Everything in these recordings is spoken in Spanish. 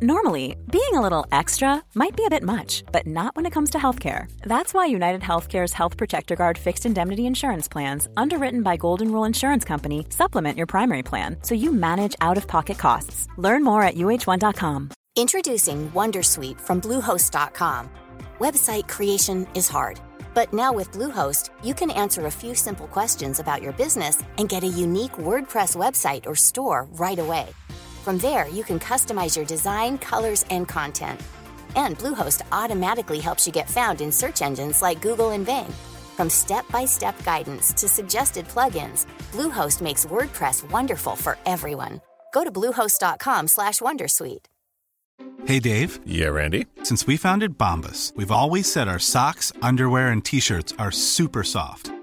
Normally, being a little extra might be a bit much, but not when it comes to healthcare. That's why United Healthcare's Health Protector Guard fixed indemnity insurance plans, underwritten by Golden Rule Insurance Company, supplement your primary plan so you manage out of pocket costs. Learn more at uh1.com. Introducing Wondersuite from Bluehost.com. Website creation is hard, but now with Bluehost, you can answer a few simple questions about your business and get a unique WordPress website or store right away. From there, you can customize your design, colors, and content. And Bluehost automatically helps you get found in search engines like Google and Bing. From step-by-step guidance to suggested plugins, Bluehost makes WordPress wonderful for everyone. Go to bluehost.com/wondersuite. Hey Dave. Yeah, Randy. Since we founded Bombus, we've always said our socks, underwear, and t-shirts are super soft.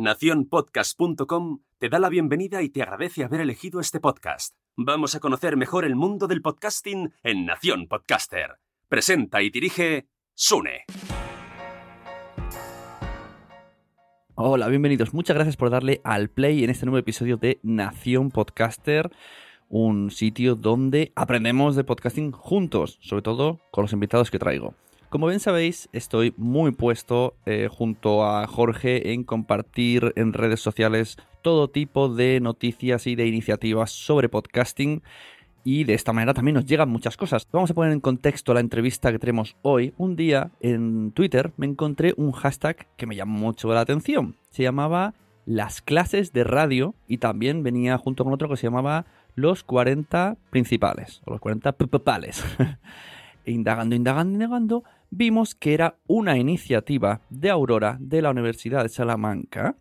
Naciónpodcast.com te da la bienvenida y te agradece haber elegido este podcast. Vamos a conocer mejor el mundo del podcasting en Nación Podcaster. Presenta y dirige Sune. Hola, bienvenidos. Muchas gracias por darle al play en este nuevo episodio de Nación Podcaster, un sitio donde aprendemos de podcasting juntos, sobre todo con los invitados que traigo. Como bien sabéis, estoy muy puesto eh, junto a Jorge en compartir en redes sociales todo tipo de noticias y de iniciativas sobre podcasting y de esta manera también nos llegan muchas cosas. Vamos a poner en contexto la entrevista que tenemos hoy. Un día en Twitter me encontré un hashtag que me llamó mucho la atención. Se llamaba las clases de radio y también venía junto con otro que se llamaba los 40 principales o los 40 principales. Indagando, indagando, indagando, vimos que era una iniciativa de Aurora de la Universidad de Salamanca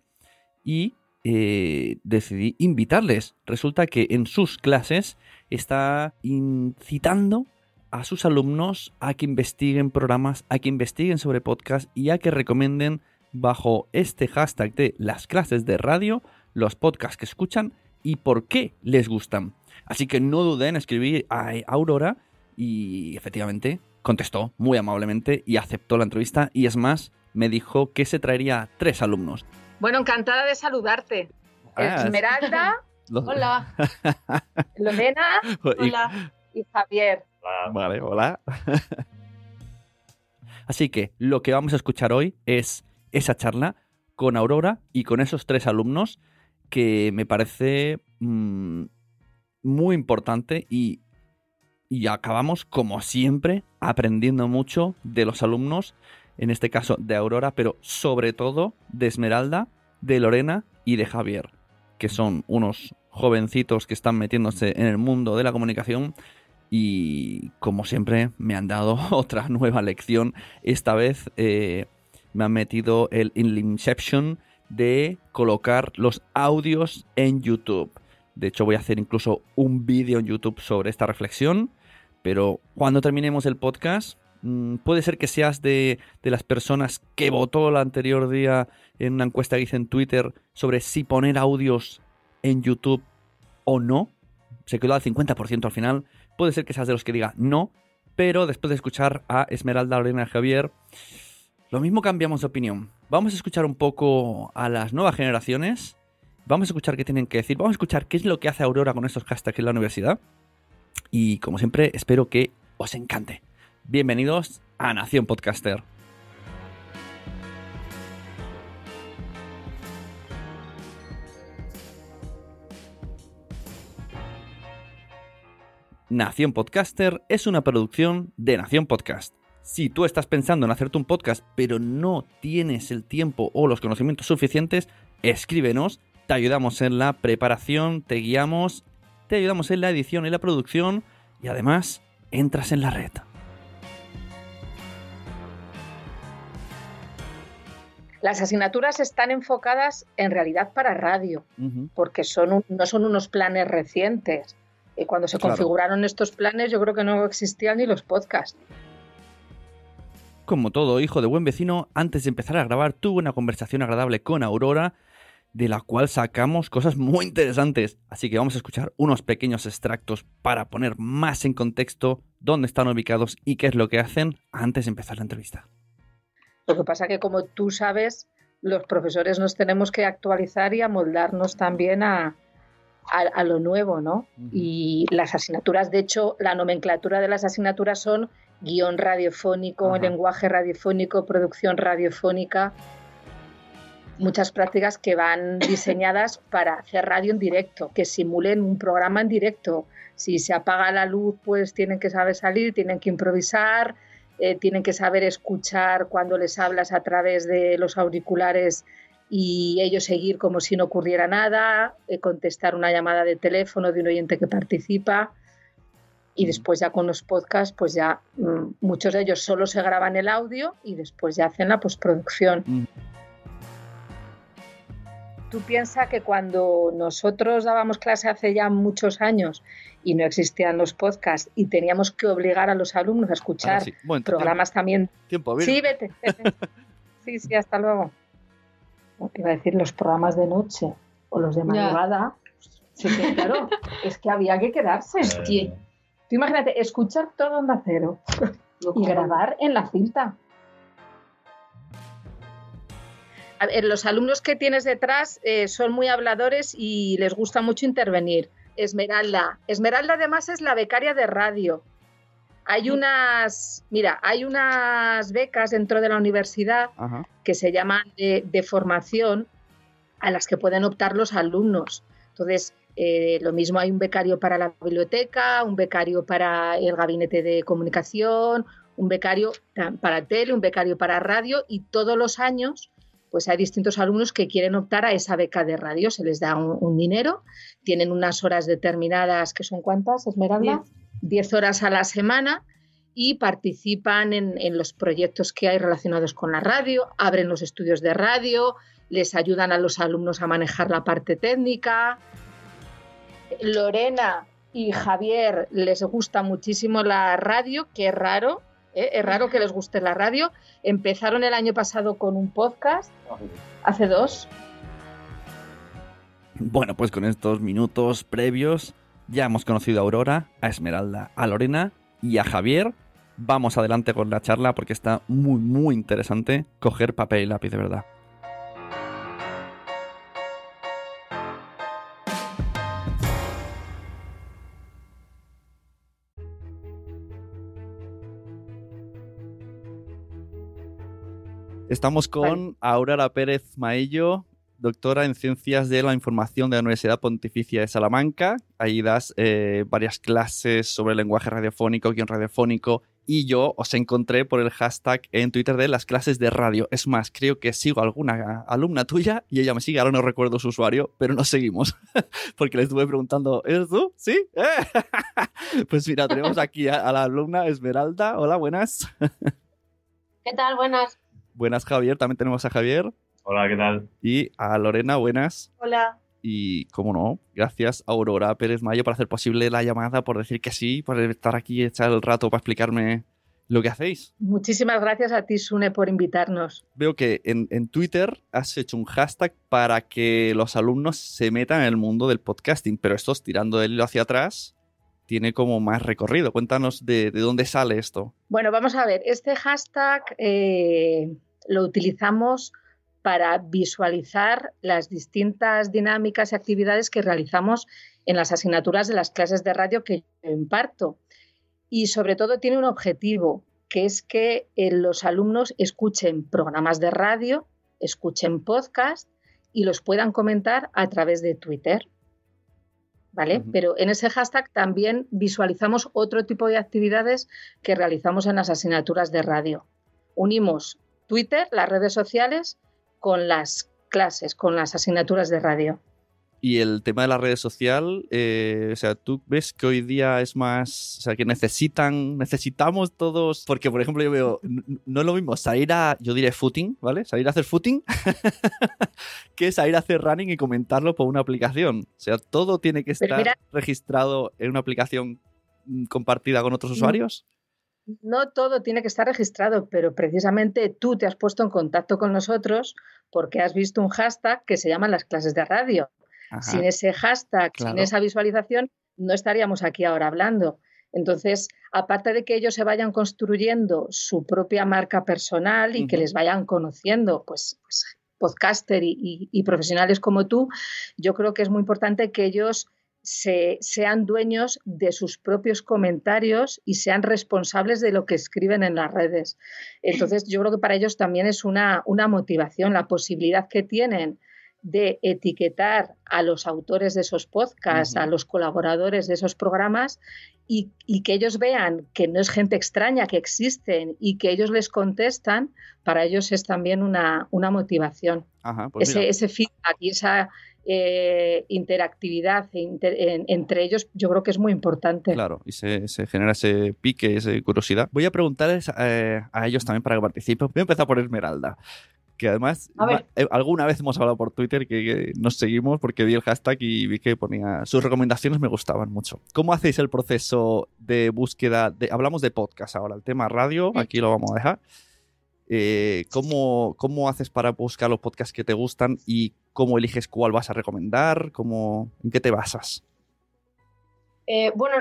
y eh, decidí invitarles. Resulta que en sus clases está incitando a sus alumnos a que investiguen programas, a que investiguen sobre podcast y a que recomienden bajo este hashtag de las clases de radio los podcasts que escuchan y por qué les gustan. Así que no duden en escribir a Aurora y efectivamente contestó muy amablemente y aceptó la entrevista y es más, me dijo que se traería tres alumnos. Bueno, encantada de saludarte. Ah, Esmeralda, Los- hola. Lorena, hola. Y Javier. Vale, hola. Así que lo que vamos a escuchar hoy es esa charla con Aurora y con esos tres alumnos que me parece mm, muy importante y, y acabamos como siempre aprendiendo mucho de los alumnos, en este caso de Aurora, pero sobre todo de Esmeralda, de Lorena y de Javier, que son unos jovencitos que están metiéndose en el mundo de la comunicación y como siempre me han dado otra nueva lección. Esta vez eh, me han metido el Inception de colocar los audios en YouTube. De hecho voy a hacer incluso un vídeo en YouTube sobre esta reflexión. Pero cuando terminemos el podcast, mm, puede ser que seas de, las personas que votó el anterior día en una encuesta que hice en Twitter sobre si poner audios en YouTube o no. Se quedó al 50% al final. Puede ser que seas de los que diga no, pero después de escuchar a Esmeralda, Lorena Javier, lo mismo cambiamos de opinión. Vamos a escuchar un poco a las nuevas generaciones. Vamos a escuchar qué tienen que decir. Vamos a escuchar qué es lo que hace Aurora con estos hashtags en la universidad. Y como siempre, espero que os encante. Bienvenidos a Nación Podcaster. Nación Podcaster es una producción de Nación Podcast. Si tú estás pensando en hacerte un podcast pero no tienes el tiempo o los conocimientos suficientes, escríbenos, te ayudamos en la preparación, te guiamos, te ayudamos en la edición y la producción y además entras en la red. Las asignaturas están enfocadas en realidad para radio, porque son un- no son unos planes recientes. Y cuando se Claro. configuraron estos planes, yo creo que no existían ni los podcasts. Como todo hijo de buen vecino, antes de empezar a grabar tuve una conversación agradable con Aurora, de la cual sacamos cosas muy interesantes. Así que vamos a escuchar unos pequeños extractos para poner más en contexto dónde están ubicados y qué es lo que hacen antes de empezar la entrevista. Lo que pasa que como tú sabes, los profesores nos tenemos que actualizar y amoldarnos también a, a, lo nuevo, ¿no? Y las asignaturas, de hecho, la nomenclatura de las asignaturas son guion radiofónico, lenguaje radiofónico, producción radiofónica, muchas prácticas que van diseñadas para hacer radio en directo, que simulen un programa en directo. Si se apaga la luz, pues tienen que saber salir, tienen que improvisar, eh, tienen que saber escuchar cuando les hablas a través de los auriculares y ellos seguir como si no ocurriera nada, eh, contestar una llamada de teléfono de un oyente que participa y después ya con los podcasts, pues ya mm, muchos de ellos solo se graban el audio y después ya hacen la postproducción. Mm. Tú piensas que cuando nosotros dábamos clase hace ya muchos años y no existían los podcasts y teníamos que obligar a los alumnos a escuchar programas también. Tiempo, Sí, vete, sí, sí, hasta luego. Iba a decir los programas de noche o los de madrugada. Sí, claro, es que había que quedarse. Sí. Tú imagínate, escuchar todo Onda Cero y grabar en la cinta. Los alumnos que tienes detrás eh, son muy habladores y les gusta mucho intervenir. Esmeralda. Esmeralda además es la becaria de radio. Hay unas, mira, hay unas becas dentro de la universidad que se llaman de, formación a las que pueden optar los alumnos. Entonces, eh, lo mismo hay un becario para la biblioteca, un becario para el gabinete de comunicación, un becario para tele, un becario para radio y todos los años pues hay distintos alumnos que quieren optar a esa beca de radio, se les da un, dinero, tienen unas horas determinadas, que son cuántas, Esmeralda? 10 horas a la semana y participan en, en, los proyectos que hay relacionados con la radio, abren los estudios de radio, les ayudan a los alumnos a manejar la parte técnica, Lorena y Javier les gusta muchísimo la radio, que es raro, ¿eh? es raro que les guste la radio. Empezaron el año pasado con un podcast, hace dos. Bueno, pues con estos minutos previos ya hemos conocido a Aurora, a Esmeralda, a Lorena y a Javier. Vamos adelante con la charla porque está muy, muy interesante coger papel y lápiz de verdad. Estamos con Aurora Pérez Maillo, doctora en Ciencias de la Información de la Universidad Pontificia de Salamanca. Ahí das eh, varias clases sobre lenguaje radiofónico, guion radiofónico, y yo os encontré por el hashtag en Twitter de las clases de radio. Es más, creo que sigo a alguna alumna tuya y ella me sigue, ahora no recuerdo su usuario, pero nos seguimos. Porque le estuve preguntando, ¿eres tú? ¿Sí? pues mira, tenemos aquí a la alumna Esmeralda. Hola, buenas. ¿Qué tal? Buenas. Buenas, Javier. También tenemos a Javier. Hola, ¿qué tal? Y a Lorena, buenas. Hola. Y, cómo no, gracias a Aurora Pérez Mayo por hacer posible la llamada, por decir que sí, por estar aquí y echar el rato para explicarme lo que hacéis. Muchísimas gracias a ti, Sune, por invitarnos. Veo que en, en, Twitter has hecho un hashtag para que los alumnos se metan en el mundo del podcasting, pero esto es tirando del hilo hacia atrás tiene como más recorrido. Cuéntanos de, dónde sale esto. Bueno, vamos a ver, este hashtag eh, lo utilizamos para visualizar las distintas dinámicas y actividades que realizamos en las asignaturas de las clases de radio que yo imparto. Y sobre todo tiene un objetivo, que es que eh, los alumnos escuchen programas de radio, escuchen podcast y los puedan comentar a través de Twitter. ¿Vale? Pero en ese hashtag también visualizamos otro tipo de actividades que realizamos en las asignaturas de radio. Unimos Twitter, las redes sociales, con las clases, con las asignaturas de radio. Y el tema de la redes social, eh, o sea, tú ves que hoy día es más, o sea, que necesitan, necesitamos todos, porque por ejemplo yo veo, no es lo mismo salir a, yo diré footing, ¿vale? Salir a hacer footing, que salir a hacer running y comentarlo por una aplicación. O sea, todo tiene que estar registrado en una aplicación mm, compartida con otros usuarios. No todo tiene que estar registrado, pero precisamente tú te has puesto en contacto con nosotros porque has visto un hashtag que se llama las clases de radio. Sin ese hashtag, sin esa visualización, no estaríamos aquí ahora hablando. Entonces, aparte de que ellos se vayan construyendo su propia marca personal y que les vayan conociendo, pues, pues podcaster y, profesionales como tú, yo creo que es muy importante que ellos se, sean dueños de sus propios comentarios y sean responsables de lo que escriben en las redes. Entonces, yo creo que para ellos también es una, una motivación, la posibilidad que tienen de etiquetar a los autores de esos podcasts, a los colaboradores de esos programas y, que ellos vean que no es gente extraña, que existen y que ellos les contestan, para ellos es también una, una motivación. Pues ese, ese, feedback y esa eh, interactividad entre ellos yo creo que es muy importante. Claro, y se, genera ese pique, esa curiosidad. Voy a preguntarles eh, a ellos también para que participen. Voy a empezar por Esmeralda que además eh, alguna vez hemos hablado por Twitter que, nos seguimos porque vi el hashtag y vi que ponía sus recomendaciones me gustaban mucho. ¿Cómo hacéis el proceso de búsqueda? De, hablamos de podcast ahora, el tema radio, aquí lo vamos a dejar. Eh, ¿cómo, ¿Cómo haces para buscar los podcasts que te gustan y cómo eliges cuál vas a recomendar? ¿Cómo, ¿En qué te basas? Eh, bueno,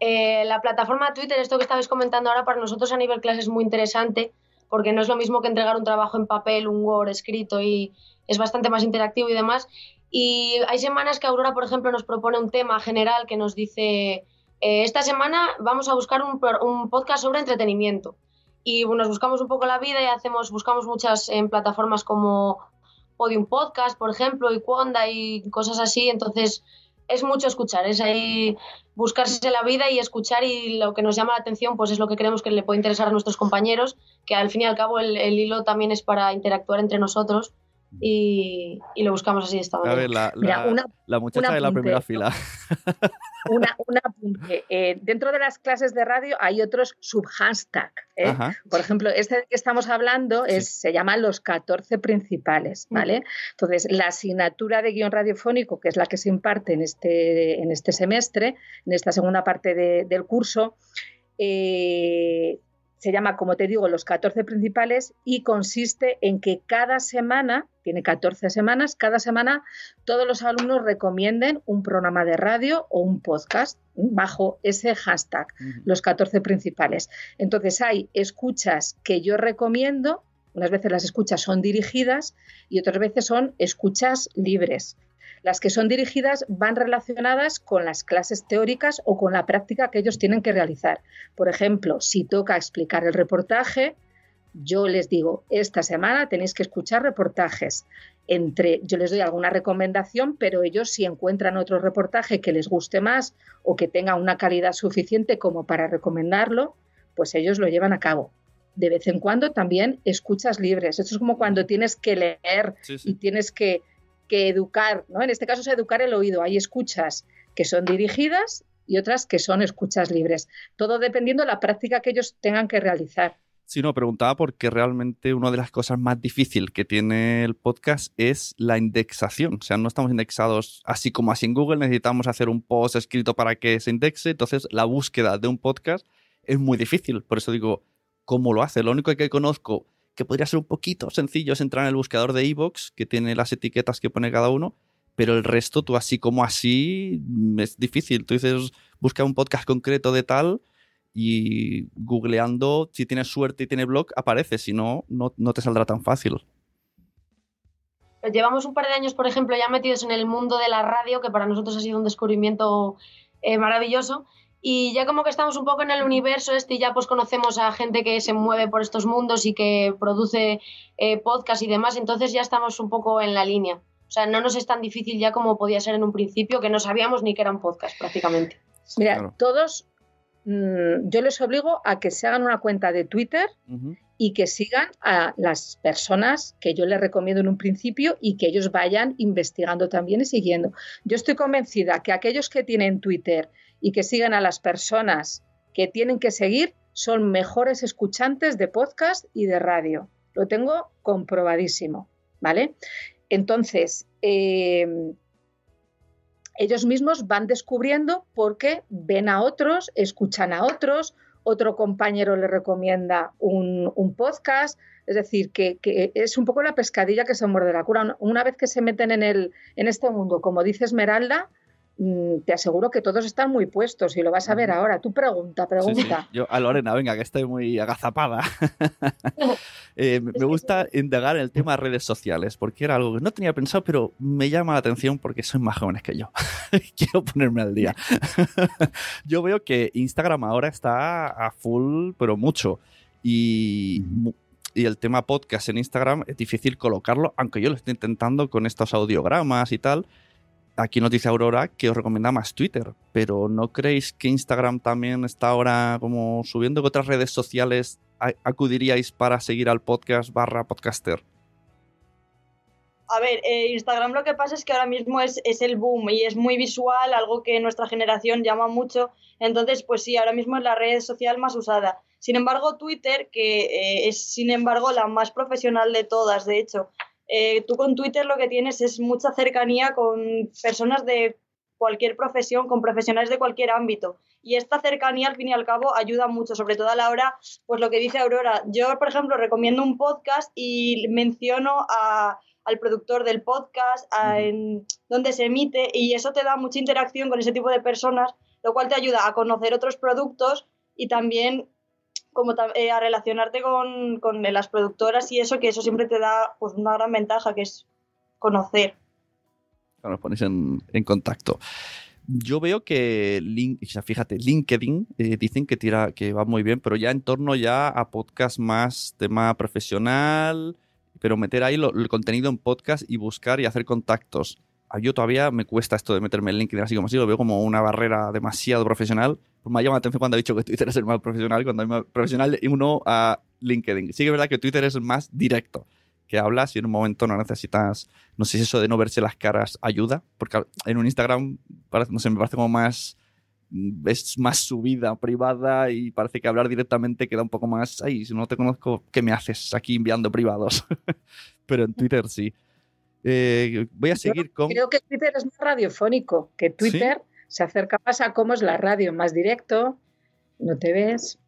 la plataforma Twitter, esto que estabais comentando ahora, para nosotros a nivel clase es muy interesante porque no es lo mismo que entregar un trabajo en papel, un Word escrito y es bastante más interactivo y demás. Y hay semanas que Aurora, por ejemplo, nos propone un tema general que nos dice, eh, esta semana vamos a buscar un, podcast sobre entretenimiento. Y nos buscamos un poco la vida y hacemos, buscamos muchas en plataformas como Podium Podcast, por ejemplo, y Quanda y cosas así. Entonces, es mucho escuchar, es ahí buscarse la vida y escuchar y lo que nos llama la atención pues es lo que creemos que le puede interesar a nuestros compañeros, que al fin y al cabo el, el hilo también es para interactuar entre nosotros y, lo buscamos así de esta manera. la, muchacha de la primera fila. Una, un apunte. Eh, dentro de las clases de radio hay otros subhashtag. ¿eh? Por ejemplo, este que estamos hablando es, se llama Los 14 principales. ¿vale? Entonces, la asignatura de guion radiofónico, que es la que se imparte en este, en este semestre, en esta segunda parte del curso, eh, se llama, como te digo, los 14 principales y consiste en que cada semana, tiene 14 semanas, cada semana todos los alumnos recomienden un programa de radio o un podcast bajo ese hashtag, los 14 principales. Entonces hay escuchas que yo recomiendo, unas veces las escuchas son dirigidas y otras veces son escuchas libres. Las que son dirigidas van relacionadas con las clases teóricas o con la práctica que ellos tienen que realizar. Por ejemplo, si toca explicar el reportaje, yo les digo, esta semana tenéis que escuchar reportajes. Entre, yo les doy alguna recomendación, pero ellos si encuentran otro reportaje que les guste más o que tenga una calidad suficiente como para recomendarlo, pues ellos lo llevan a cabo. De vez en cuando también escuchas libres. Esto es como cuando tienes que leer y tienes que que educar, ¿no? En este caso es educar el oído. Hay escuchas que son dirigidas y otras que son escuchas libres. Todo dependiendo de la práctica que ellos tengan que realizar. Sí, no, preguntaba porque realmente una de las cosas más difíciles que tiene el podcast es la indexación. O sea, no estamos indexados así como así en Google, necesitamos hacer un post escrito para que se indexe. Entonces, la búsqueda de un podcast es muy difícil. Por eso digo, ¿cómo lo hace? Lo único que conozco que podría ser un poquito sencillo es entrar en el buscador de iVoox, que tiene las etiquetas que pone cada uno, pero el resto, tú así como así, mm, es difícil. Tú dices, busca un podcast concreto de tal y googleando, si tienes suerte y tiene blog, aparece, si no, no, te saldrá tan fácil. Llevamos un par de años, por ejemplo, ya metidos en el mundo de la radio, que para nosotros ha sido un descubrimiento eh, maravilloso y ya como que estamos un poco en el universo este y ya pues conocemos a gente que se mueve por estos mundos y que produce eh, podcast y demás, entonces ya estamos un poco en la línea. O sea, no nos es tan difícil ya como podía ser en un principio, que no sabíamos ni que era un podcast prácticamente. Mira, todos, mm, yo les obligo a que se hagan una cuenta de Twitter y que sigan a las personas que yo les recomiendo en un principio y que ellos vayan investigando también y siguiendo. Yo estoy convencida que aquellos que tienen Twitter y que sigan a las personas que tienen que seguir son mejores escuchantes de podcast y de radio. Lo tengo comprobadísimo, ¿vale? Entonces, em, ellos mismos van descubriendo porque ven a otros, escuchan a otros otro compañero le recomienda un, podcast. Es decir, que, es un poco la pescadilla que se muerde la cura. Una vez que se meten en, el, en este mundo, como dice Esmeralda, te aseguro que todos están muy puestos y lo vas a ver ahora. Tú pregunta, pregunta. Yo a Lorena, venga, que estoy muy agazapada. Eh, me gusta indagar en el tema de redes sociales, porque era algo que no tenía pensado, pero me llama la atención porque soy más jóvenes que yo. Quiero ponerme al día. yo veo que Instagram ahora está a full, pero mucho. Y, y el tema podcast en Instagram es difícil colocarlo, aunque yo lo estoy intentando con estos audiogramas y tal aquí nos dice Aurora que os recomienda más Twitter, pero ¿no creéis que Instagram también está ahora como subiendo que otras redes sociales acudiríais para seguir al podcast barra podcaster? A ver, eh, Instagram lo que pasa es que ahora mismo es, el boom y es muy visual, algo que nuestra generación llama mucho. Entonces, pues sí, ahora mismo es la red social más usada. Sin embargo, Twitter, que eh, es sin embargo la más profesional de todas, de hecho, eh, tú con Twitter lo que tienes es mucha cercanía con personas de cualquier profesión, con profesionales de cualquier ámbito. Y esta cercanía, al fin y al cabo, ayuda mucho, sobre todo a la hora, pues lo que dice Aurora. Yo, por ejemplo, recomiendo un podcast y menciono al productor del podcast, en donde se emite, y eso te da mucha interacción con ese tipo de personas, lo cual te ayuda a conocer otros productos y también como eh, a relacionarte con, con, las productoras y eso, que eso siempre te da pues, una gran ventaja, que es conocer. Nos ponéis en, en contacto. Yo veo que, fíjate, LinkedIn eh, dicen que tira, que va muy bien, pero ya en torno ya a podcast más tema profesional, pero meter ahí el contenido en podcast y buscar y hacer contactos. Yo todavía me cuesta esto de meterme en LinkedIn así como así, lo veo como una barrera demasiado profesional, pues me llama la atención cuando ha dicho que Twitter es el más profesional, cuando hay más profesional uno a LinkedIn. Sí que es verdad que Twitter es más directo, que hablas y en un momento no necesitas, no sé si eso de no verse las caras ayuda, porque en un Instagram, no sé, me parece como más, es más su vida privada y parece que hablar directamente queda un poco más, ay, si no te conozco, ¿qué me haces aquí enviando privados? Pero en Twitter sí. Eh, voy a seguir con... Creo que Twitter es más radiofónico, que Twitter se acerca más a cómo es la radio, más directo, no te ves.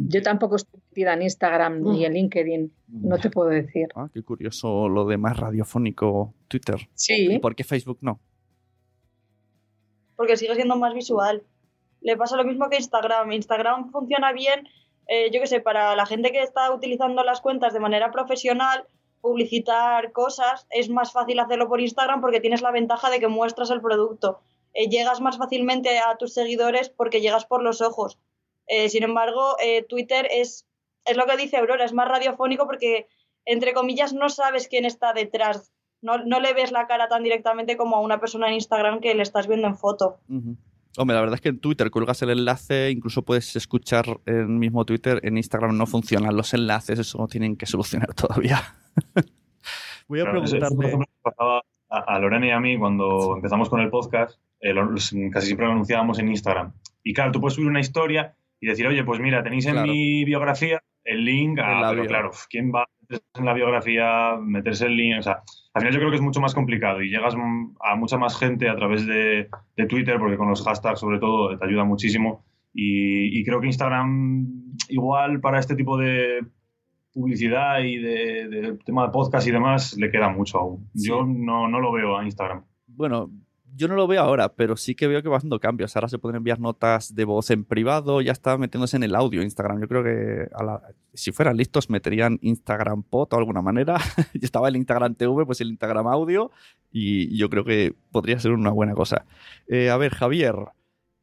Yo tampoco estoy metida en Instagram ni en LinkedIn, no te puedo decir. Ah, qué curioso lo de más radiofónico Twitter. Sí. ¿Y por qué Facebook no? Porque sigue siendo más visual. Le pasa lo mismo que Instagram. Instagram funciona bien, eh, yo qué sé, para la gente que está utilizando las cuentas de manera profesional, publicitar cosas, es más fácil hacerlo por Instagram porque tienes la ventaja de que muestras el producto. Eh, llegas más fácilmente a tus seguidores porque llegas por los ojos. Eh, sin embargo, eh, Twitter es, es lo que dice Aurora, es más radiofónico porque, entre comillas, no sabes quién está detrás. No, no le ves la cara tan directamente como a una persona en Instagram que le estás viendo en foto. Hombre, la verdad es que en Twitter cuelgas el enlace, incluso puedes escuchar el mismo Twitter. En Instagram no funcionan los enlaces, eso no tienen que solucionar todavía. Voy a preguntarle. a Lorena y a mí cuando empezamos con el podcast eh, casi siempre lo anunciábamos en Instagram. Y claro, tú puedes subir una historia y decir, oye, pues mira, tenéis en mi biografía el link a, pero claro, ¿quién va a meterse en la biografía, meterse el link? O sea, al final yo creo que es mucho más complicado y llegas a mucha más gente a través de, Twitter, porque con los hashtags sobre todo te ayuda muchísimo. Y, creo que Instagram, igual para este tipo de publicidad y de, tema de podcast y demás, le queda mucho aún. Yo no, no lo veo a Instagram. Bueno, yo no lo veo ahora, pero sí que veo que va haciendo cambios. Ahora se pueden enviar notas de voz en privado, ya está metiéndose en el audio Instagram. Yo creo que si fueran listos meterían Instagram Pod o alguna manera. estaba el Instagram TV, pues el Instagram Audio y yo creo que podría ser una buena cosa. Eh, a ver, Javier,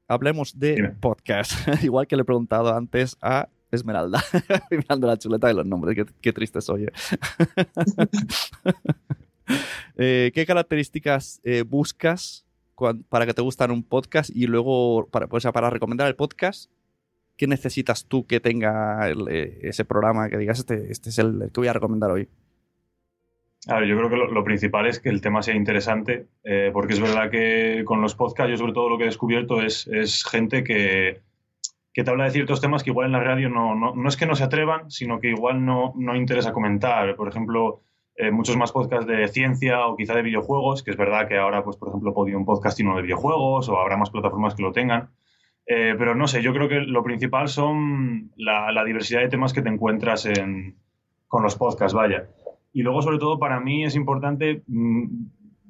hablemos de podcast. Igual que le he preguntado antes a Esmeralda, mirando la chuleta de los nombres, qué, triste soy. Eh. Eh, ¿Qué características buscas para que te gustan un podcast y luego, para, pues, para recomendar el podcast, ¿qué necesitas tú que tenga eh, ese programa que digas, este, este es el, que voy a recomendar hoy? A ver, yo creo que lo, principal es que el tema sea interesante, eh, porque es verdad que con los podcasts yo sobre todo lo que he descubierto es, es gente que, que, te habla de ciertos temas que igual en la radio no, no, no es que no se atrevan, sino que igual no, no interesa comentar. Por ejemplo, eh, muchos más podcasts de ciencia o quizá de videojuegos, que es verdad que ahora, pues, por ejemplo, Podium Podcast tiene uno de videojuegos o habrá más plataformas que lo tengan. Eh, pero no sé, yo creo que lo principal son la, diversidad de temas que te encuentras con los podcasts, vaya. Y luego, sobre todo, para mí es importante mm,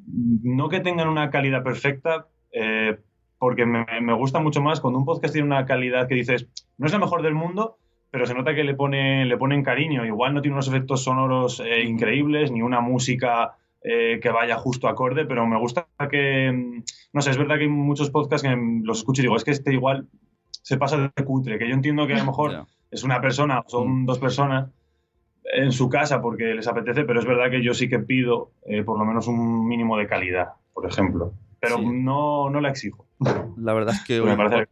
no que tengan una calidad perfecta, eh, porque me, me, gusta mucho más cuando un podcast tiene una calidad que dices, no es la mejor del mundo, pero se nota que le, pone, le ponen cariño. Igual no tiene unos efectos sonoros eh, increíbles, ni una música eh, que vaya justo acorde, pero me gusta que, no sé, es verdad que hay muchos podcasts que los escucho y digo, es que este igual se pasa de cutre, que yo entiendo que a lo mejor es una persona, son mm. dos personas en su casa porque les apetece, pero es verdad que yo sí que pido eh, por lo menos un mínimo de calidad, por ejemplo pero no, no la exijo. La verdad es que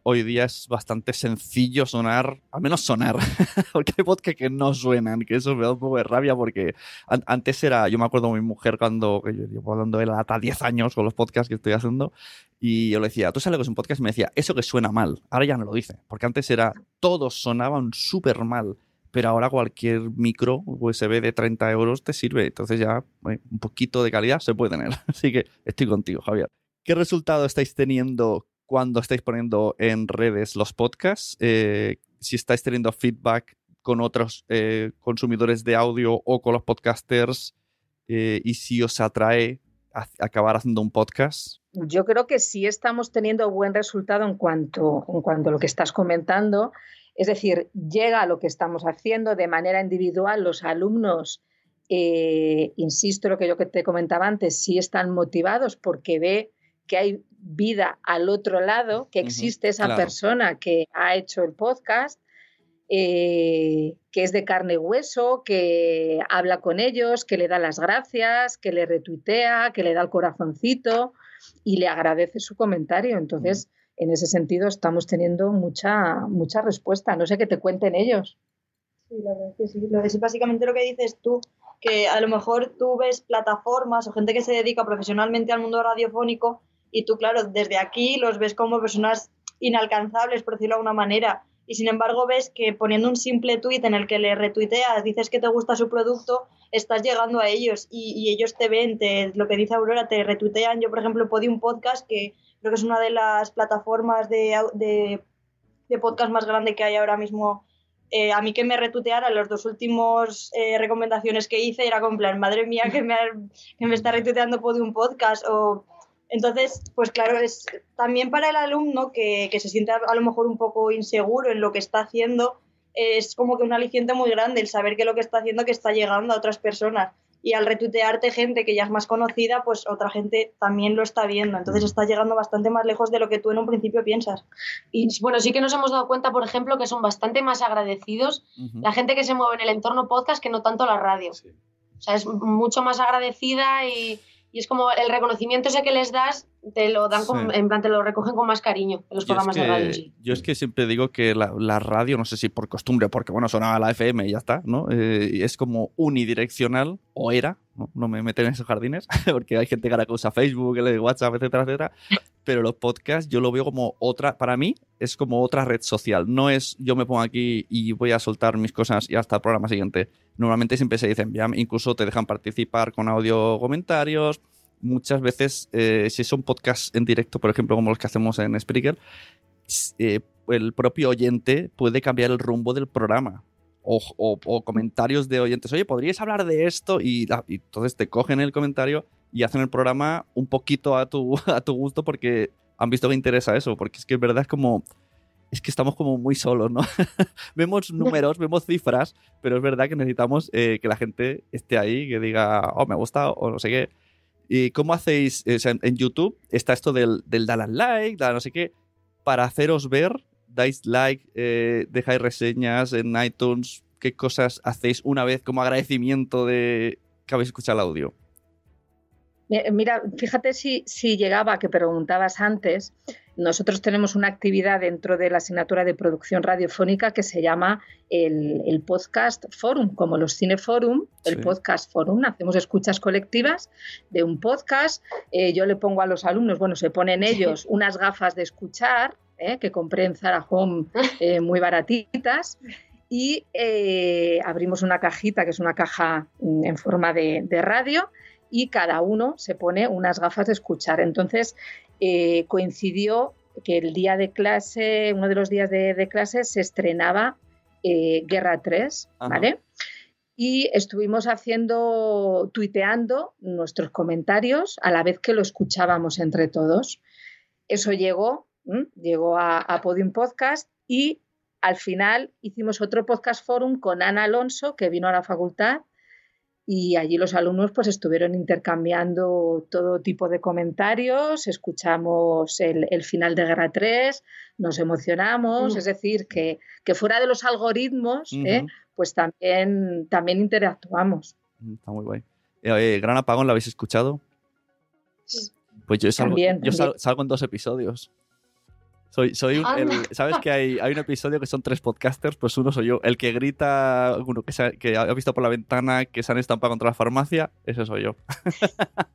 hoy, día es bastante sencillo sonar, al menos sonar, porque hay podcasts que no suenan, que eso me da un poco de rabia porque antes era, yo me acuerdo de mi mujer cuando, que yo llevo hablando de él hasta 10 años con los podcasts que estoy haciendo, y yo le decía, tú sabes lo que es un podcast, y me decía, eso que suena mal, ahora ya no lo dice, porque antes era, todos sonaban súper mal, pero ahora cualquier micro USB de 30 euros te sirve, entonces ya un poquito de calidad se puede tener, así que estoy contigo, Javier. ¿Qué resultado estáis teniendo cuando estáis poniendo en redes los podcasts? Eh, si estáis teniendo feedback con otros eh, consumidores de audio o con los podcasters eh, y si os atrae acabar haciendo un podcast. Yo creo que sí estamos teniendo buen resultado en cuanto, en cuanto a lo que estás comentando. Es decir, llega a lo que estamos haciendo de manera individual. Los alumnos, insisto, lo que yo que te comentaba antes, sí están motivados porque ve que hay vida al otro lado, que existe esa persona que ha hecho el podcast, eh, que es de carne y hueso, que habla con ellos, que le da las gracias, que le retuitea, que le da el corazoncito y le agradece su comentario. Entonces, en ese sentido, estamos teniendo mucha, mucha respuesta. No sé qué te cuenten ellos. Sí, la verdad que sí. Es básicamente lo que dices tú, que a lo mejor tú ves plataformas o gente que se dedica profesionalmente al mundo radiofónico y tú, claro, desde aquí los ves como personas inalcanzables, por decirlo de alguna manera, y sin embargo ves que poniendo un simple tuit en el que le retuiteas, dices que te gusta su producto, estás llegando a ellos y, ellos te ven, te, lo que dice Aurora, te retuitean. Yo, por ejemplo, un podcast, que creo que es una de las plataformas de, de, podcast más grande que hay ahora mismo. Eh, a mí que me retuiteara las dos últimas eh, recomendaciones que hice era como plan, madre mía, que me, que me está retuiteando un podcast entonces, pues claro, es también para el alumno que, se siente a lo mejor un poco inseguro en lo que está haciendo, es como que un aliciente muy grande el saber que lo que está haciendo que está llegando a otras personas. Y al retuitearte gente que ya es más conocida, pues otra gente también lo está viendo. Entonces está llegando bastante más lejos de lo que tú en un principio piensas. Y bueno, sí que nos hemos dado cuenta, por ejemplo, que son bastante más agradecidos la gente que se mueve en el entorno podcast que no tanto la radio. O sea, es mucho más agradecida y, y es como el reconocimiento ese que les das, te lo dan en plan, te lo recogen con más cariño en los programas de radio. Yo es que siempre digo que la, radio, no sé si por costumbre, porque bueno, sonaba la FM y ya está, ¿no? Eh, es como unidireccional, o era, ¿no? me meten en esos jardines, porque hay gente que ahora usa Facebook, WhatsApp, etcétera, etcétera. Pero los podcasts yo lo veo como otra, para mí es como otra red social. No es yo me pongo aquí y voy a soltar mis cosas y hasta el programa siguiente. Normalmente siempre se dicen, incluso te dejan participar con audio comentarios. Muchas veces, eh, si son podcasts en directo, por ejemplo, como los que hacemos en Spreaker, eh, el propio oyente puede cambiar el rumbo del programa o, comentarios de oyentes, oye, ¿podríais hablar de esto? Y, entonces te cogen el comentario y hacen el programa un poquito a tu, a tu gusto porque han visto que interesa eso, porque es que es verdad es como... Es que estamos como muy solos, ¿no? vemos números, vemos cifras, pero es verdad que necesitamos eh, que la gente esté ahí, que diga, oh, me gusta o no sé qué. ¿Y cómo hacéis? en YouTube está esto del, del dar like, dar no sé qué, para haceros ver dais like, eh, dejáis reseñas en iTunes, qué cosas hacéis una vez como agradecimiento de que habéis escuchado el audio. Mira, fíjate si, si llegaba, que preguntabas antes, nosotros tenemos una actividad dentro de la asignatura de producción radiofónica que se llama el, Podcast Forum, como los Cineforum, el Podcast Forum. Hacemos escuchas colectivas de un podcast. Eh, yo le pongo a los alumnos, bueno, se ponen ellos unas gafas de escuchar ¿eh? que compré en Zara Home eh, muy baratitas. Y eh, abrimos una cajita, que es una caja mm, en forma de, radio, y cada uno se pone unas gafas de escuchar. Entonces coincidió que el día de clase, uno de los días de, clase, se estrenaba eh, Guerra 3, ¿vale? Y estuvimos haciendo, tuiteando nuestros comentarios a la vez que lo escuchábamos entre todos. Eso llegó, llegó a, a Podium Podcast y al final hicimos otro podcast forum con Ana Alonso, que vino a la facultad y allí los alumnos pues estuvieron intercambiando todo tipo de comentarios, escuchamos el, final de Guerra 3, nos emocionamos, es decir, que, fuera de los algoritmos, ¿eh? pues también, también interactuamos. Mm, está muy guay. Eh, Gran Apagón, ¿lo habéis escuchado? Pues yo salgo, yo salgo en dos episodios. Soy, soy ¿Sabes que hay, hay, un episodio que son tres podcasters? Pues uno soy yo. El que grita, uno que, se ha, que ha visto por la ventana que se han estampado contra la farmacia, ese soy yo.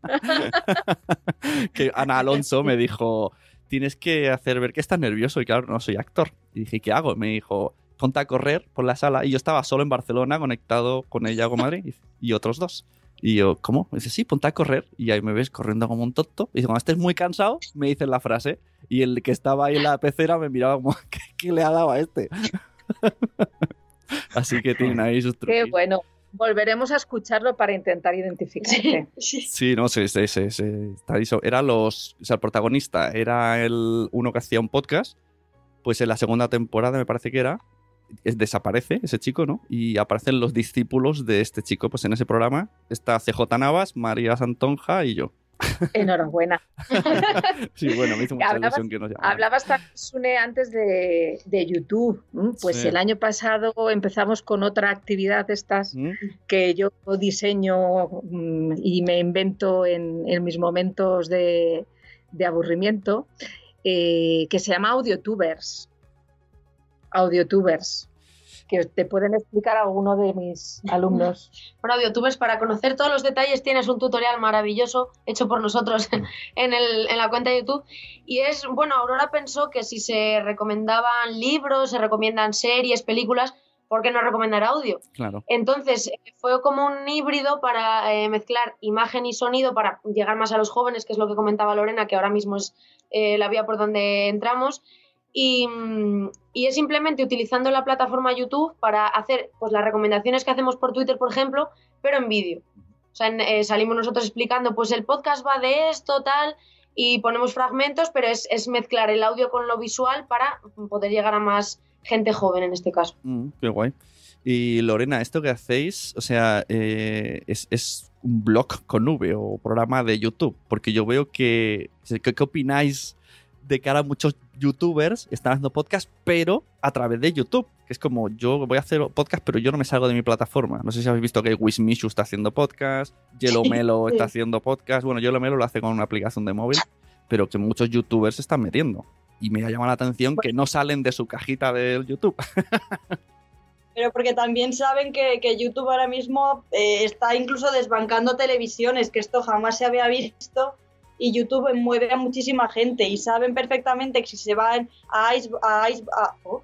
que Ana Alonso me dijo, tienes que hacer ver que estás nervioso. Y claro, no soy actor. Y dije, ¿qué hago? Me dijo, ponte a correr por la sala. Y yo estaba solo en Barcelona, conectado con ella con Madrid y otros dos. Y yo, ¿cómo? Me dice, sí, ponte a correr. Y ahí me ves corriendo como un tonto. Y dice, cuando estés muy cansado, me dicen la frase. Y el que estaba ahí en la pecera me miraba como, ¿qué, le ha dado a este? Así que tienen ahí sus trucos. Qué bueno. Volveremos a escucharlo para intentar identificarte. Sí, no, sí, sí, sí, sí. Era los. O sea, el protagonista era el uno que hacía un podcast. Pues en la segunda temporada, me parece que era, desaparece ese chico, ¿no? Y aparecen los discípulos de este chico, pues en ese programa está CJ Navas, María Santonja y yo. Enhorabuena. sí, bueno, me hizo mucha hablabas, que nos Hablabas, Sune, antes de, YouTube. Pues el año pasado empezamos con otra actividad de estas ¿Mm? que yo diseño mm, y me invento en, mis momentos de, aburrimiento, eh, que se llama AudioTubers audiotubers que te pueden explicar alguno de mis alumnos. Bueno, audiotubers, para conocer todos los detalles tienes un tutorial maravilloso hecho por nosotros en, el, en la cuenta de YouTube. Y es, bueno, Aurora pensó que si se recomendaban libros, se recomiendan series, películas, ¿por qué no recomendar audio? Claro. Entonces, fue como un híbrido para eh, mezclar imagen y sonido para llegar más a los jóvenes, que es lo que comentaba Lorena, que ahora mismo es eh, la vía por donde entramos. Y, es simplemente utilizando la plataforma YouTube para hacer pues, las recomendaciones que hacemos por Twitter, por ejemplo, pero en vídeo. O sea, eh, salimos nosotros explicando, pues el podcast va de esto, tal, y ponemos fragmentos, pero es, mezclar el audio con lo visual para poder llegar a más gente joven en este caso. Mm, qué guay. Y Lorena, esto que hacéis, o sea, eh, es, es, un blog con nube o programa de YouTube, porque yo veo que, ¿qué, qué opináis de cara a muchos youtubers están haciendo podcast, pero a través de YouTube. Que es como, yo voy a hacer podcast, pero yo no me salgo de mi plataforma. No sé si habéis visto que Wismishu está haciendo podcast, Yellow Melo está haciendo podcast. Bueno, Yellow Melo lo hace con una aplicación de móvil, pero que muchos youtubers se están metiendo. Y me ha llamado la atención que no salen de su cajita del YouTube. pero porque también saben que, YouTube ahora mismo eh, está incluso desbancando televisiones, que esto jamás se había visto y YouTube mueve a muchísima gente y saben perfectamente que si se van a, oh,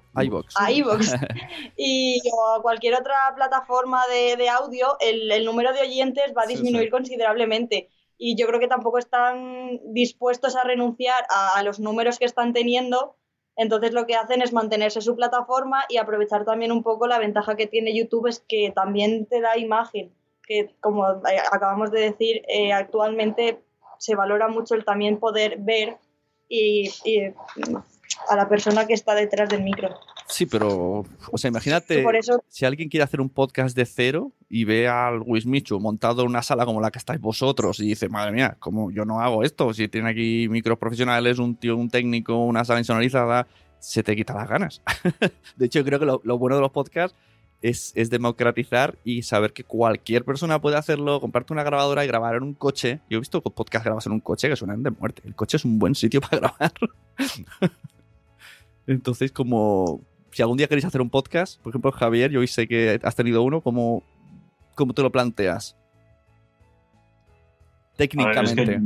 iVox y a cualquier otra plataforma de, audio, el, número de oyentes va a disminuir considerablemente. Y yo creo que tampoco están dispuestos a renunciar a, los números que están teniendo. Entonces lo que hacen es mantenerse su plataforma y aprovechar también un poco la ventaja que tiene YouTube es que también te da imagen, que como acabamos de decir, eh, actualmente se valora mucho el también poder ver y, a la persona que está detrás del micro. Sí, pero, o sea, imagínate, si alguien quiere hacer un podcast de cero y ve al Wismichu montado en una sala como la que estáis vosotros y dice, madre mía, ¿cómo yo no hago esto? Si tiene aquí micros profesionales, un tío, un técnico, una sala insonorizada, se te quita las ganas. de hecho, creo que lo bueno de los podcasts es, democratizar y saber que cualquier persona puede hacerlo, comprarte una grabadora y grabar en un coche. Yo he visto podcast grabas en un coche que suenan de muerte. El coche es un buen sitio para grabar. Entonces, como si algún día queréis hacer un podcast, por ejemplo, Javier, yo hoy sé que has tenido uno, ¿cómo, cómo te lo planteas? Técnicamente.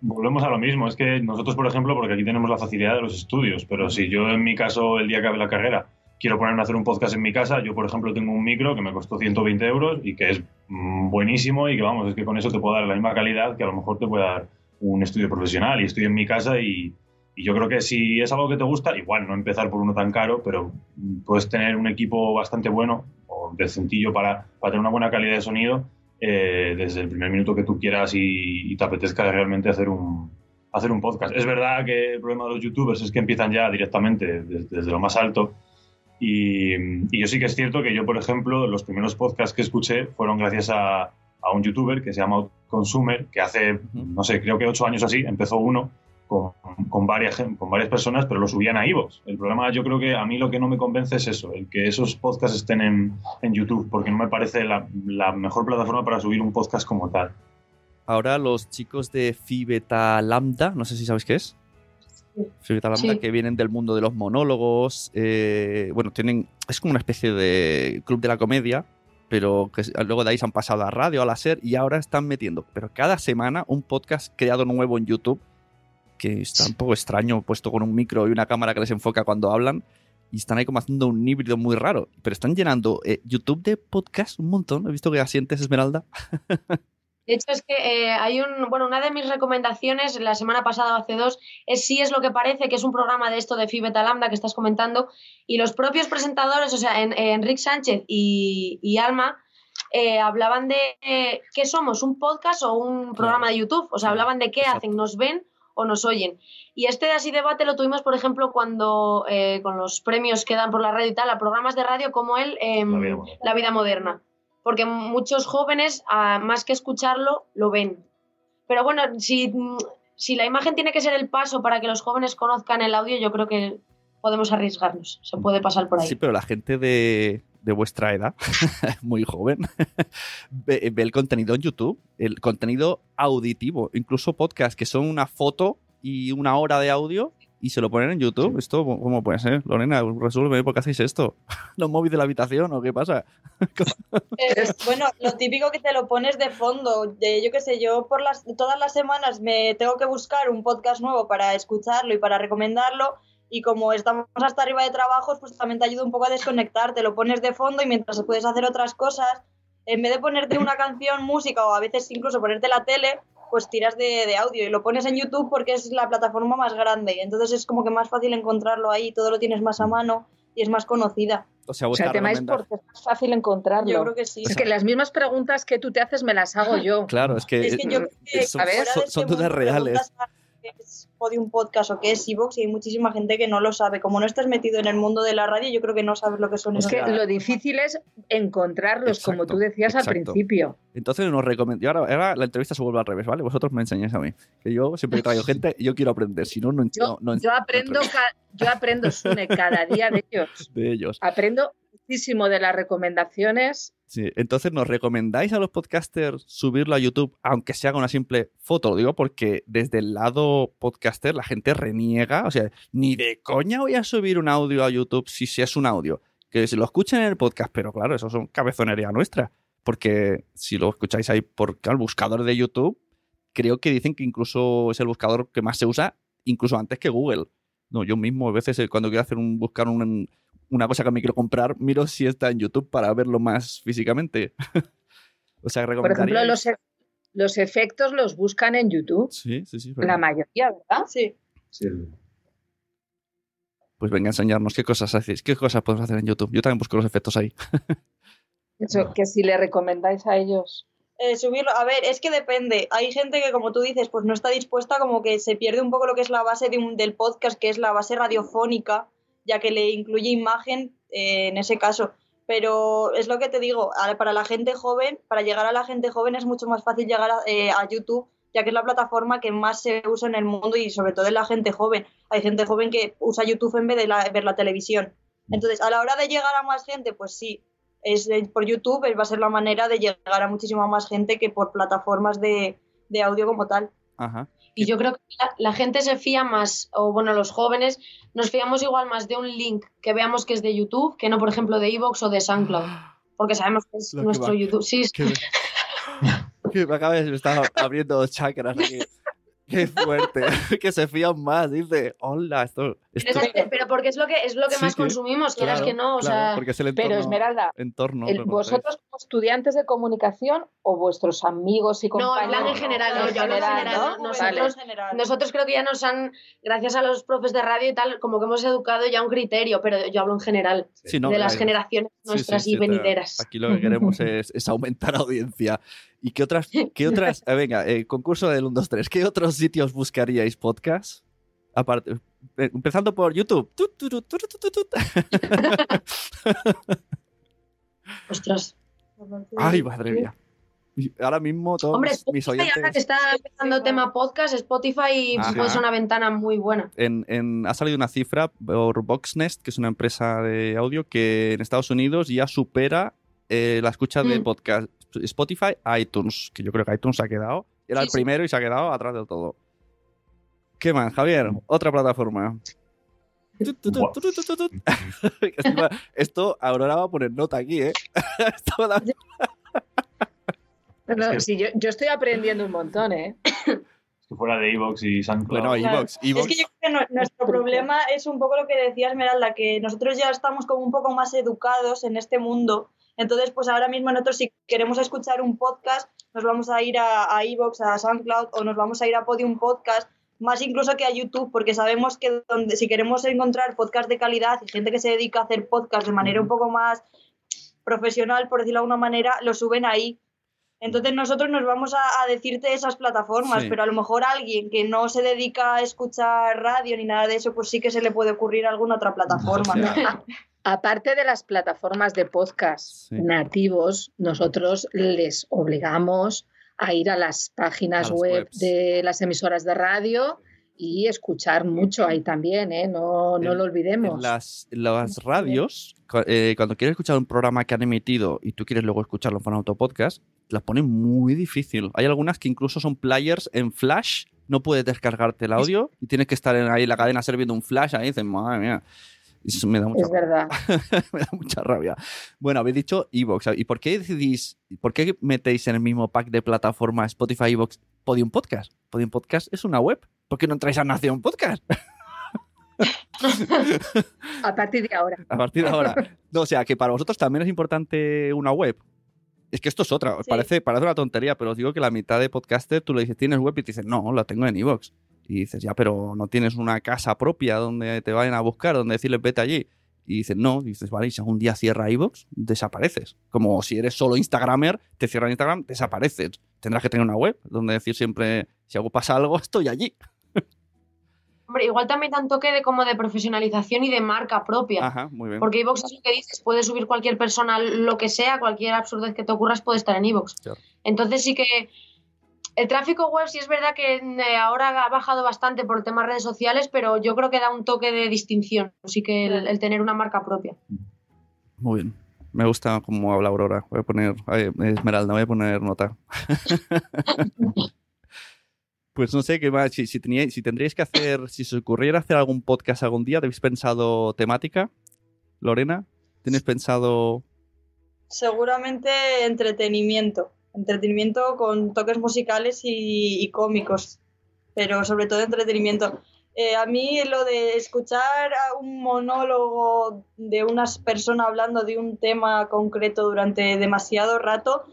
volvemos a lo mismo. Es que nosotros, por ejemplo, porque aquí tenemos la facilidad de los estudios, pero si yo en mi caso, el día que acabe la carrera, quiero ponerme a hacer un podcast en mi casa, yo por ejemplo tengo un micro que me costó 120 euros y que es mm, buenísimo y que vamos, es que con eso te puedo dar la misma calidad que a lo mejor te puede dar un estudio profesional y estoy en mi casa y, Y yo creo que si es algo que te gusta, igual no empezar por uno tan caro, pero puedes tener un equipo bastante bueno o decentillo para, para tener una buena calidad de sonido eh, desde el primer minuto que tú quieras y, te apetezca realmente hacer un, hacer un podcast. Es verdad que el problema de los youtubers es que empiezan ya directamente desde, lo más alto. Y, y, yo sí que es cierto que yo, por ejemplo, los primeros podcasts que escuché fueron gracias a, a un youtuber que se llama Consumer, que hace, no sé, creo que ocho años así, empezó uno con, varias, con varias personas, pero lo subían a iVoox. El problema, yo creo que a mí lo que no me convence es eso, el que esos podcasts estén en, en YouTube, porque no me parece la, la, mejor plataforma para subir un podcast como tal. Ahora los chicos de Phi Beta Lambda, no sé si sabéis qué es. Beta Lambda, que vienen del mundo de los monólogos. Eh, bueno, tienen. Es como una especie de club de la comedia, pero que luego de ahí se han pasado a radio, a la SER y ahora están metiendo, pero cada semana un podcast creado nuevo en YouTube que está un poco extraño, puesto con un micro y una cámara que les enfoca cuando hablan. Y están ahí como haciendo un híbrido muy raro. Pero están llenando eh, YouTube de podcast un montón. He visto que asientes, Esmeralda. De hecho, es que eh, hay un. Bueno, una de mis recomendaciones la semana pasada o hace dos es Sí es lo que parece, que es un programa de esto de Fibeta Lambda que estás comentando. Y los propios presentadores, o sea, en, Enrique Sánchez y, Alma, eh, hablaban de qué somos, un podcast o un programa de YouTube. O sea, hablaban de qué hacen, nos ven o nos oyen. Y este así debate lo tuvimos, por ejemplo, cuando eh, con los premios que dan por la radio y tal, a programas de radio como el em, la, vida moderna. Porque muchos jóvenes, más que escucharlo, lo ven. Pero bueno, si, si la imagen tiene que ser el paso para que los jóvenes conozcan el audio, yo creo que podemos arriesgarnos. Se puede pasar por ahí. Sí, pero la gente de, de vuestra edad, muy joven, ve, el contenido en YouTube, el contenido auditivo, incluso podcast que son una foto y una hora de audio y se lo ponen en YouTube. ¿Esto cómo puede ser? Lorena, resuelve, ¿por qué hacéis esto? ¿Los móviles de la habitación o qué pasa? bueno, lo típico que te lo pones de fondo. yo qué sé, yo por las, todas las semanas me tengo que buscar un podcast nuevo para escucharlo y para recomendarlo y como estamos hasta arriba de trabajos, pues también te ayuda un poco a desconectar, te lo pones de fondo y mientras puedes hacer otras cosas, en vez de ponerte una canción, música o a veces incluso ponerte la tele, pues tiras de, audio y lo pones en YouTube porque es la plataforma más grande, entonces es como que más fácil encontrarlo ahí, todo lo tienes más a mano y es más conocida. O sea, el tema es porque es más fácil encontrarlo. Yo creo que sí. Es que las mismas preguntas que tú te haces me las hago yo. Claro, es que, son, dudas reales es Podium Podcast o qué es Evox y hay muchísima gente que no lo sabe. Como no estás metido en el mundo de la radio, yo creo que no sabes lo que son. Es que lo difícil es encontrarlos, como tú decías al principio. Entonces nos recomiendo. Ahora, la entrevista se vuelve al revés, ¿vale? Vosotros me enseñáis a mí. Que yo siempre traigo gente y yo quiero aprender. Si no, no, yo, no, yo aprendo, yo aprendo, Sune, cada día de ellos. De ellos. Aprendo muchísimo de las recomendaciones Sí, entonces nos recomendáis a los podcasters subirlo a YouTube, aunque se haga una simple foto. Lo digo porque desde el lado podcaster la gente reniega, o sea, ni de coña voy a subir un audio a YouTube si, si es un audio. Que se lo escuchen en el podcast, pero claro, eso son cabezonería nuestra. Porque si lo escucháis ahí por el buscador de YouTube, creo que dicen que incluso es el buscador que más se usa, incluso antes que Google. No, yo mismo a veces eh, cuando quiero hacer un buscar un, una cosa que me quiero comprar, miro si está en YouTube para verlo más físicamente. o sea, Por ejemplo, los, e-, los, efectos los buscan en YouTube. Sí, sí, sí. La mayoría, ¿verdad? Sí. sí. Pues venga a enseñarnos qué cosas hacéis, qué cosas podemos hacer en YouTube. Yo también busco los efectos ahí. Eso, que si le recomendáis a ellos. Eh, subirlo, a ver, es que depende. Hay gente que, como tú dices, pues no está dispuesta, como que se pierde un poco lo que es la base de un, del podcast, que es la base radiofónica ya que le incluye imagen eh, en ese caso. Pero es lo que te digo, para la gente joven, para llegar a la gente joven es mucho más fácil llegar eh, a, YouTube, ya que es la plataforma que más se usa en el mundo y sobre todo en la gente joven. Hay gente joven que usa YouTube en vez de ver la televisión. Entonces, a la hora de llegar a más gente, pues sí, es por YouTube va a ser la manera de llegar a muchísima más gente que por plataformas de, de audio como tal. Ajá. Y yo creo que la, gente se fía más, o bueno, los jóvenes nos fiamos igual más de un link que veamos que es de YouTube que no, por ejemplo, de Evox o de SoundCloud. Porque sabemos que es nuestro YouTube. Sí, que me acabas de estar abriendo chakras aquí. Qué fuerte. que se fían más. Dice, hola, esto. Pero porque es lo que es lo que más consumimos, quieras que no, o sea, pero Esmeralda, entorno, vosotros como estudiantes de comunicación o vuestros amigos y compañeros. No, en general, no, yo general, Nosotros, nosotros creo que ya nos han, gracias a los profes de radio y tal, como que hemos educado ya un criterio, pero yo hablo en general de las generaciones nuestras y venideras. Aquí lo que queremos es, aumentar audiencia. ¿Y qué otras, qué otras, eh, venga, eh, concurso del 1, 2, 3, ¿qué otros sitios buscaríais podcast? Aparte, empezando por YouTube. Ostras. Ay, madre mía. Ahora mismo todos Hombre, mis oyentes... ahora que está empezando tema podcast, Spotify puede ser una ventana muy buena. En, ha salido una cifra por Voxnest, que es una empresa de audio, que en Estados Unidos ya supera eh, la escucha de mm. podcast Spotify iTunes, que yo creo que iTunes ha quedado. Era el primero y se ha quedado atrás del todo. ¿Qué más, Javier? Otra plataforma. Esto Aurora va a poner nota aquí, ¿eh? yo, estoy aprendiendo un montón, ¿eh? Si fuera de Evox y SoundCloud. Bueno, Evox, Es que yo creo que nuestro problema es un poco lo que decía Esmeralda, que nosotros ya estamos como un poco más educados en este mundo. Entonces, pues ahora mismo nosotros si queremos escuchar un podcast, nos vamos a ir a, a Evox, a SoundCloud o nos vamos a ir a Podium Podcast más incluso que a YouTube, porque sabemos que donde, si queremos encontrar podcast de calidad y gente que se dedica a hacer podcast de manera un poco más profesional, por decirlo de alguna manera, lo suben ahí. Entonces nosotros nos vamos a, decirte esas plataformas, pero a lo mejor alguien que no se dedica a escuchar radio ni nada de eso, pues sí que se le puede ocurrir alguna otra plataforma. Aparte de las plataformas de podcast nativos, nosotros les obligamos a ir a las páginas web de las emisoras de radio y escuchar mucho ahí también, ¿eh? no, no lo olvidemos. las, las radios, eh, cuando quieres escuchar un programa que han emitido y tú quieres luego escucharlo en formato podcast, las ponen muy difícil. Hay algunas que incluso son players en flash, no puedes descargarte el audio y tienes que estar en ahí la cadena sirviendo un flash, ahí dicen, madre mía. Eso me da mucha es verdad. me da mucha rabia. Bueno, habéis dicho Evox. ¿Y por qué decidís, por qué metéis en el mismo pack de plataforma Spotify, Evox, Podium Podcast? Podium Podcast es una web. ¿Por qué no entráis a Nación Podcast? a partir de ahora. A partir de ahora. No, o sea, que para vosotros también es importante una web. Es que esto es otra. Parece, parece una tontería, pero os digo que la mitad de podcaster tú le dices, ¿tienes web? Y te dicen, no, la tengo en Evox. Y dices, ya, pero no tienes una casa propia donde te vayan a buscar, donde decirles vete allí. Y dices, no, y dices, vale, y si algún día cierra iVoox, desapareces. Como si eres solo Instagramer, te cierran Instagram, desapareces. Tendrás que tener una web donde decir siempre, si algo pasa algo, estoy allí. Hombre, igual también dan toque de como de profesionalización y de marca propia. Ajá, muy bien. Porque iVoox es lo que dices, puede subir cualquier persona lo que sea, cualquier absurdez que te ocurras puede estar en iVoox. Entonces sí que el tráfico web sí es verdad que eh, ahora ha bajado bastante por temas redes sociales, pero yo creo que da un toque de distinción, así que el, tener una marca propia. Muy bien. Me gusta cómo habla Aurora. Voy a poner, Esmeralda, voy a poner nota. pues no sé qué más. Si, si, si tendríais que hacer, si se ocurriera hacer algún podcast algún día, ¿habéis pensado temática? Lorena, ¿tienes pensado? Seguramente entretenimiento entretenimiento con toques musicales y, cómicos, pero sobre todo entretenimiento. Eh, a mí lo de escuchar un monólogo de una persona hablando de un tema concreto durante demasiado rato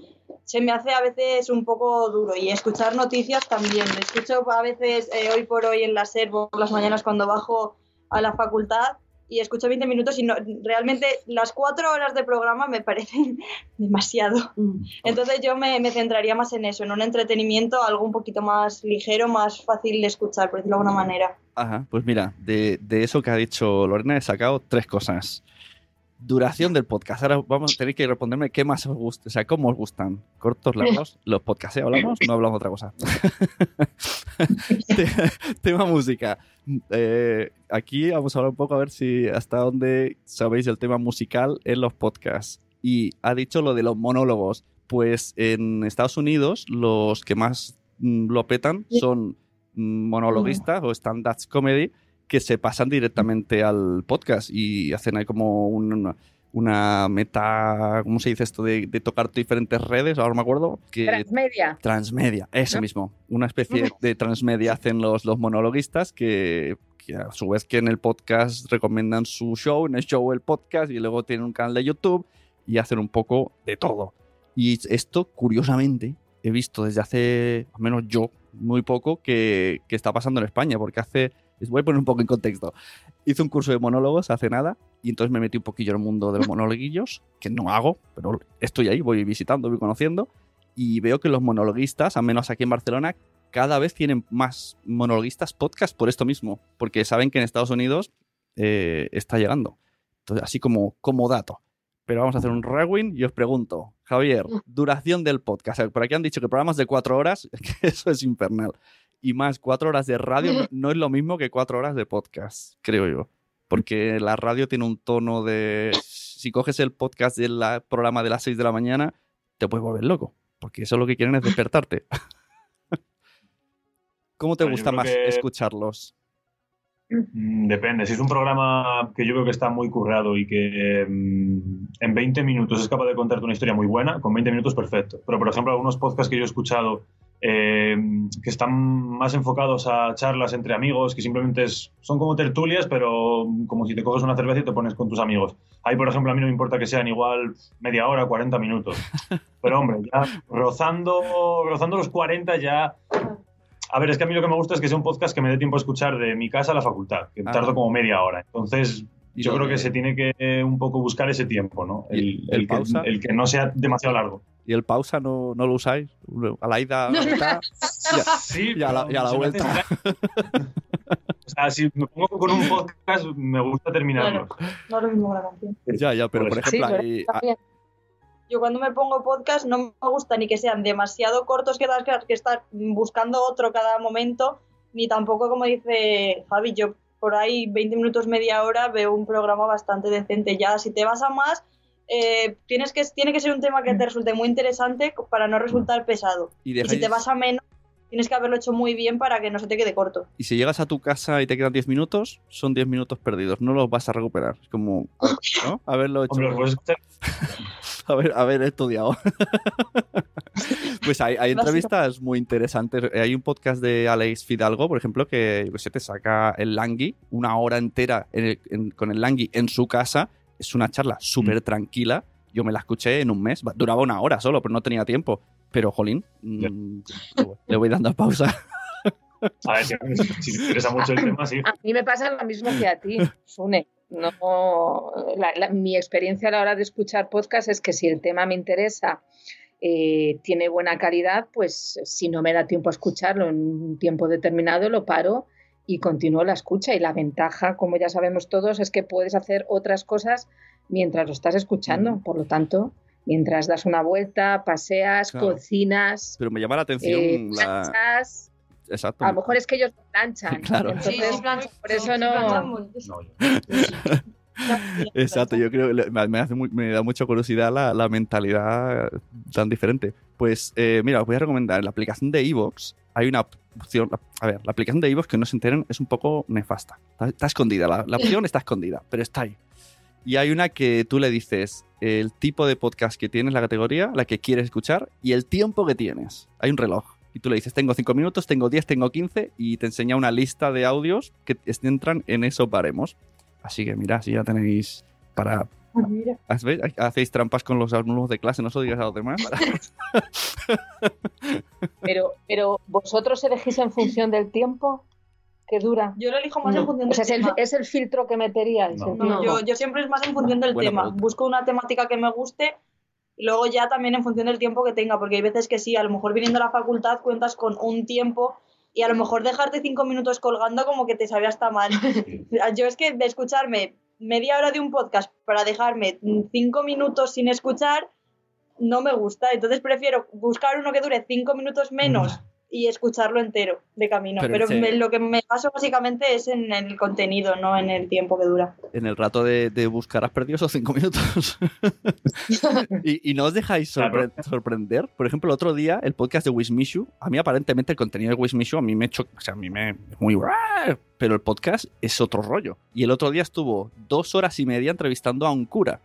se me hace a veces un poco duro y escuchar noticias también. Escucho a veces eh, hoy por hoy en la SER por las mañanas cuando bajo a la facultad y escucho 20 minutos y no, realmente las cuatro horas de programa me parecen demasiado. Mm. Entonces yo me, centraría más en eso, en un entretenimiento, algo un poquito más ligero, más fácil de escuchar, por decirlo de alguna manera. Ajá, pues mira, de, de eso que ha dicho Lorena he sacado tres cosas. Duración del podcast. Ahora vamos a tener que responderme qué más os gusta, o sea, cómo os gustan. Cortos, largos, los podcasts, ¿eh? ¿hablamos? No hablamos de otra cosa. Tema música. Eh, aquí vamos a hablar un poco a ver si hasta dónde sabéis el tema musical en los podcasts. Y ha dicho lo de los monólogos. Pues en Estados Unidos los que más mm, lo petan son mm, monologuistas o stand-up comedy que se pasan directamente al podcast y hacen ahí como una, meta, ¿cómo se dice esto? De, tocar diferentes redes, ahora me acuerdo. Que, transmedia. Transmedia, eso mismo. Una especie de transmedia hacen los, los monologuistas que, que a su vez que en el podcast recomiendan su show, en el show el podcast y luego tienen un canal de YouTube y hacen un poco de todo. Y esto, curiosamente, he visto desde hace, al menos yo, muy poco, que, que está pasando en España, porque hace, les voy a poner un poco en contexto, hice un curso de monólogos hace nada y entonces me metí un poquillo en el mundo de los monologuillos, que no hago, pero estoy ahí, voy visitando, voy conociendo y veo que los monologuistas, al menos aquí en Barcelona, cada vez tienen más monologuistas podcast por esto mismo, porque saben que en Estados Unidos eh, está llegando. Entonces, así como, como dato. Pero vamos a hacer un rewind y os pregunto, Javier, duración del podcast. Por aquí han dicho que programas de cuatro horas, que eso es infernal. Y más, cuatro horas de radio no, no es lo mismo que cuatro horas de podcast, creo yo. Porque la radio tiene un tono de... Si coges el podcast del programa de las seis de la mañana, te puedes volver loco. Porque eso lo que quieren es despertarte. ¿Cómo te gusta más que- escucharlos? Mm, Depende. Si es un programa que yo creo que está muy currado y que mm, en 20 minutos es capaz de contarte una historia muy buena, con 20 minutos perfecto. Pero, por ejemplo, algunos podcasts que yo he escuchado eh, que están más enfocados a charlas entre amigos, que simplemente es- son como tertulias, pero como si te coges una cerveza y te pones con tus amigos. Ahí, por ejemplo, a mí no me importa que sean igual media hora, 40 minutos. Pero, hombre, ya rozando, rozando los 40 ya... A ver, es que a mí lo que me gusta es que sea un podcast que me dé tiempo a escuchar de mi casa a la facultad, que Ah. tardo como media hora. Entonces, yo creo que se tiene que eh, un poco buscar ese tiempo, ¿no? ¿Y El, el que, el que no sea demasiado largo. ¿Y el pausa no, no lo usáis? A la ida, a la mitad, Sí, y a la, y a vuelta. O sea, si me pongo con un podcast, me gusta terminarlo. No es lo mismo que la canción. Ya, ya, pero por Pues- ejemplo, Sí, pero ahí- está bien. Yo cuando me pongo podcast no me gusta ni que sean demasiado cortos que tengas que estar buscando otro cada momento, ni tampoco como dice Javi, yo por ahí 20 minutos, media hora veo un programa bastante decente. Ya si te vas a más, eh, tienes que, tiene que ser un tema que te resulte muy interesante para no resultar pesado. y, Y si te vas a menos, tienes que haberlo hecho muy bien para que no se te quede corto. y si llegas a tu casa y te quedan 10 minutos, son 10 minutos perdidos. No los vas a recuperar. Es como, ¿no? Haberlo hecho. Hombre, puedes escuchar haber, haber estudiado. pues hay, entrevistas muy interesantes. Eh, Hay un podcast de Alex Fidalgo, por ejemplo, que yo qué sé, te saca el Langui, una hora entera en el- en- con el Langui en su casa. Es una charla súper tranquila. Yo me la escuché en un mes. Duraba una hora solo, pero no tenía tiempo. Pero, jolín, mm, le voy dando pausa. A ver, si, si te interesa mucho el tema, sí. A mí me pasa lo mismo que a ti, Sune. No, la- la- mi experiencia a la hora de escuchar podcast es que si el tema me interesa, eh, tiene buena calidad, pues si no me da tiempo a escucharlo en un tiempo determinado, lo paro y continúo la escucha. Y la ventaja, como ya sabemos todos, es que puedes hacer otras cosas mientras lo estás escuchando. Por lo tanto, mientras das una vuelta, paseas, Claro. cocinas, Pero me llama la atención eh, la... planchas. Exacto. A lo mejor es que ellos planchan. Claro. Entonces, Sí, sí, plancha- por eso sí, no. Exacto, yo creo que me, me hace muy- me da mucha curiosidad la, la mentalidad tan diferente. Pues eh, mira, os voy a recomendar, en la aplicación de Evox hay una opción, a ver, la aplicación de Evox que no se enteren es un poco nefasta. Está, está escondida, la, la opción está escondida, pero está ahí. Y hay una que tú le dices el tipo de podcast que tienes, la categoría, la que quieres escuchar y el tiempo que tienes. Hay un reloj. Y tú le dices, tengo 5 minutos, tengo 10, tengo 15 y te enseña una lista de audios que entran en esos baremos. Así que mira, si ya tenéis para... Mira. ¿Hacéis, hacéis trampas con los alumnos de clase, no se digas a los demás. Pero, pero vosotros elegís en función del tiempo que dura. Yo lo elijo más en función O del sea, es el, tema. es el filtro que meteríais. No. yo, yo siempre es más en función del Buena tema. pregunta. Busco una temática que me guste y luego ya también en función del tiempo que tenga, porque hay veces que sí, a lo mejor viniendo a la facultad cuentas con un tiempo y a lo mejor dejarte cinco minutos colgando como que te sabe hasta mal. Yo es que de escucharme media hora de un podcast para dejarme cinco minutos sin escuchar no me gusta. Entonces prefiero buscar uno que dure cinco minutos menos y escucharlo entero de camino. Pero Pero, me- lo que me paso básicamente es en el contenido, no en el tiempo que dura. en el rato de, de buscar has perdido esos 5 minutos. y, y no os dejáis sorpre- sorprender. Por ejemplo, el otro día, el podcast de Wismishu, a mí aparentemente el contenido de Wismishu a mí me cho- o sea, a mí me es muy pero el podcast es otro rollo. Y el otro día estuvo dos horas y media entrevistando a un cura.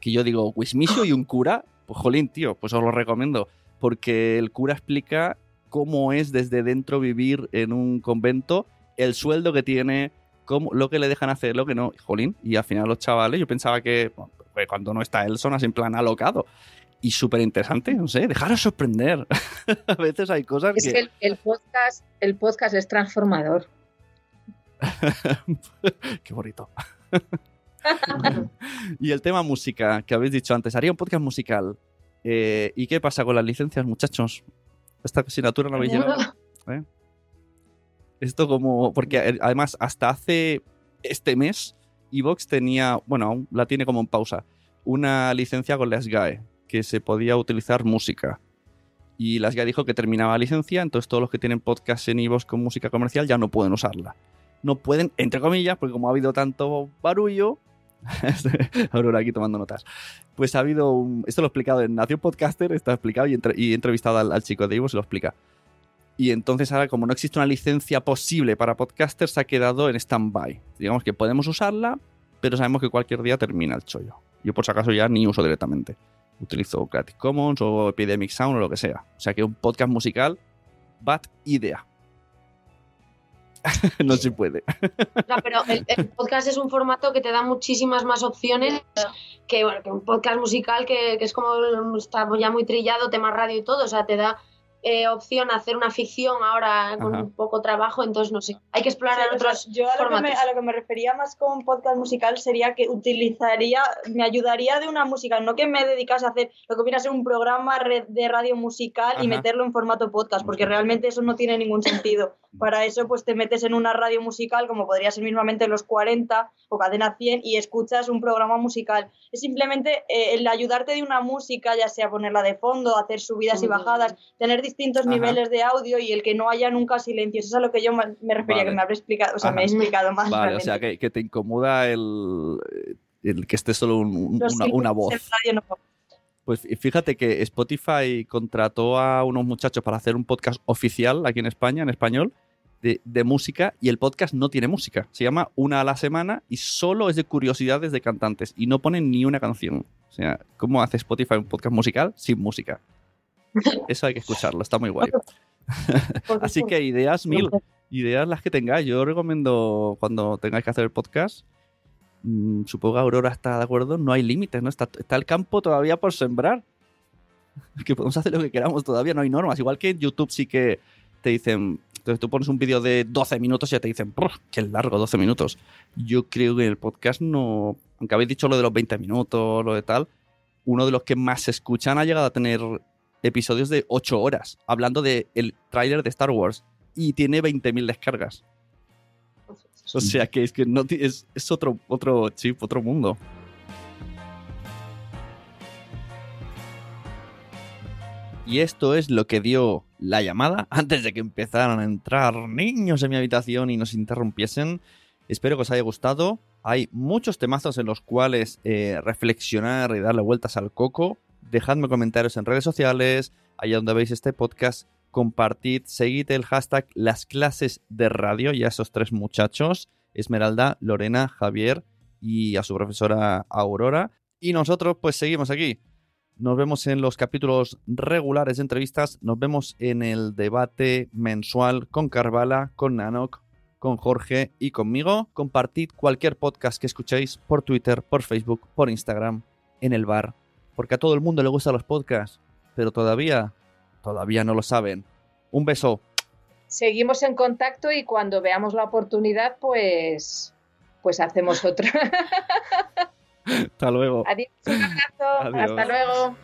Que yo digo, Wismishu y un cura, pues jolín, tío, pues os lo recomiendo. Porque el cura explica cómo es desde dentro vivir en un convento, el sueldo que tiene, cómo, lo que le dejan hacer, lo que no. Jolín, y al final los chavales, yo pensaba que pues, cuando no está él son así en plan alocado. Y súper interesante, no sé, dejaros sorprender. a veces hay cosas es que... el, podcast, el podcast es transformador. Qué bonito. y el tema música, que habéis dicho antes, haría un podcast musical. Eh, ¿Y qué pasa con las licencias, muchachos? Esta asignatura no habéis llegado. ¿Eh? Esto como. Porque además, hasta hace este mes, Evox tenía. Bueno, la tiene como en pausa. Una licencia con la SGAE, que se podía utilizar música. Y la SGAE dijo que terminaba la licencia, entonces todos los que tienen podcast en Evox con música comercial ya no pueden usarla. No pueden, entre comillas, porque como ha habido tanto barullo, Aurora aquí tomando notas. Pues ha habido un. Esto lo he explicado en Nación Podcaster, está explicado y, he entrevistado al, chico de Evox y lo explica. Y entonces ahora, como no existe una licencia posible para podcasters, se ha quedado en stand-by. Digamos que podemos usarla, pero sabemos que cualquier día termina el chollo. Yo por si acaso ya ni uso directamente. Utilizo Creative Commons o Epidemic Sound o lo que sea. O sea que un podcast musical, bad idea. no se puede. pero el, podcast es un formato que te da muchísimas más opciones que, bueno, que un podcast musical que, que es como está ya muy trillado, tema radio y todo. O sea, te da eh, opción a hacer una ficción ahora con un poco trabajo, entonces no sé, hay que explorar otros Yo a lo, que me, a lo, que me, refería más con podcast musical sería que utilizaría, me ayudaría de una música, no que me dedicase a hacer lo que viene a ser un programa de radio musical y meterlo en formato podcast, porque realmente eso no tiene ningún sentido. Para eso pues te metes en una radio musical, como podría ser mismamente Los 40 o Cadena 100, y escuchas un programa musical. Es simplemente eh, el ayudarte de una música, ya sea ponerla de fondo, hacer subidas y bajadas, tener distintos niveles de audio y el que no haya nunca silencio. Eso es a lo que yo me refería, que me habré explicado, o sea, me he explicado más. Vale, o sea, que, te incomoda el, el, que esté solo una, voz. Pues fíjate que Spotify contrató a unos muchachos para hacer un podcast oficial aquí en España, en español, de, de, música, y el podcast no tiene música. Se llama Una a la semana y solo es de curiosidades de cantantes y no ponen ni una canción. O sea, ¿cómo hace Spotify un podcast musical sin música? Eso hay que escucharlo, está muy guay. Así que ideas mil, ideas las que tengáis. Yo recomiendo cuando tengáis que hacer el podcast, mm, supongo que Aurora está de acuerdo, no hay límites, ¿no? Está, está el campo todavía por sembrar. Que podemos hacer lo que queramos, todavía no hay normas. Igual que en YouTube sí que te dicen, entonces tú pones un vídeo de 12 minutos y ya te dicen, qué largo, 12 minutos. Yo creo que en el podcast no, aunque habéis dicho lo de los 20 minutos, lo de tal, uno de los que más se escuchan ha llegado a tener episodios de 8 horas, hablando del el tráiler de Star Wars, y tiene 20.000 descargas. O sea que es que no es, es otro, otro chip, otro mundo. Y esto es lo que dio la llamada antes de que empezaran a entrar niños en mi habitación y nos interrumpiesen. Espero que os haya gustado. Hay muchos temazos en los cuales eh, reflexionar y darle vueltas al coco dejadme comentarios en redes sociales, allá donde veis este podcast, compartid, seguid el hashtag las clases de radio y a esos tres muchachos, Esmeralda, Lorena, Javier y a su profesora Aurora. Y nosotros pues seguimos aquí. Nos vemos en los capítulos regulares de entrevistas, nos vemos en el debate mensual con Carvala, con Nanok, con Jorge y conmigo. Compartid cualquier podcast que escuchéis por Twitter, por Facebook, por Instagram, en el bar porque a todo el mundo le gustan los podcasts, pero todavía, todavía no lo saben. Un beso. Seguimos en contacto y cuando veamos la oportunidad, pues, pues hacemos otra. Hasta luego. Adiós, un abrazo. Hasta luego.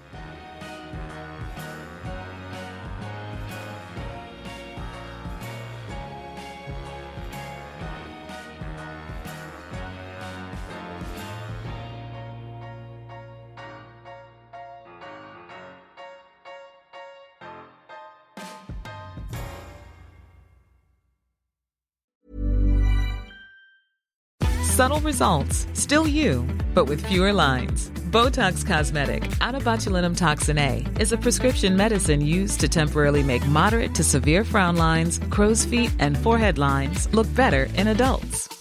Subtle results, still you, but with fewer lines. Botox Cosmetic, out botulinum toxin A, is a prescription medicine used to temporarily make moderate to severe frown lines, crow's feet, and forehead lines look better in adults.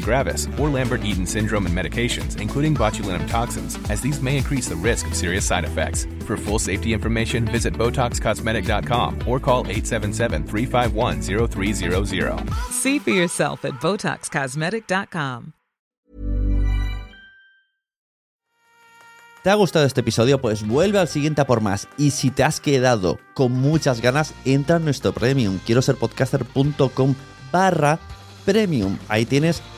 gravis, or Lambert-Eaton syndrome and medications, including botulinum toxins, as these may increase the risk of serious side effects. For full safety information, visit BotoxCosmetic.com or call 877-351-0300. See for yourself at BotoxCosmetic.com. ¿Te ha gustado este episodio? Pues vuelve al siguiente a por más. Y si te has quedado con muchas ganas, entra en nuestro premium. Quiero ser podcaster.com barra premium. Ahí tienes un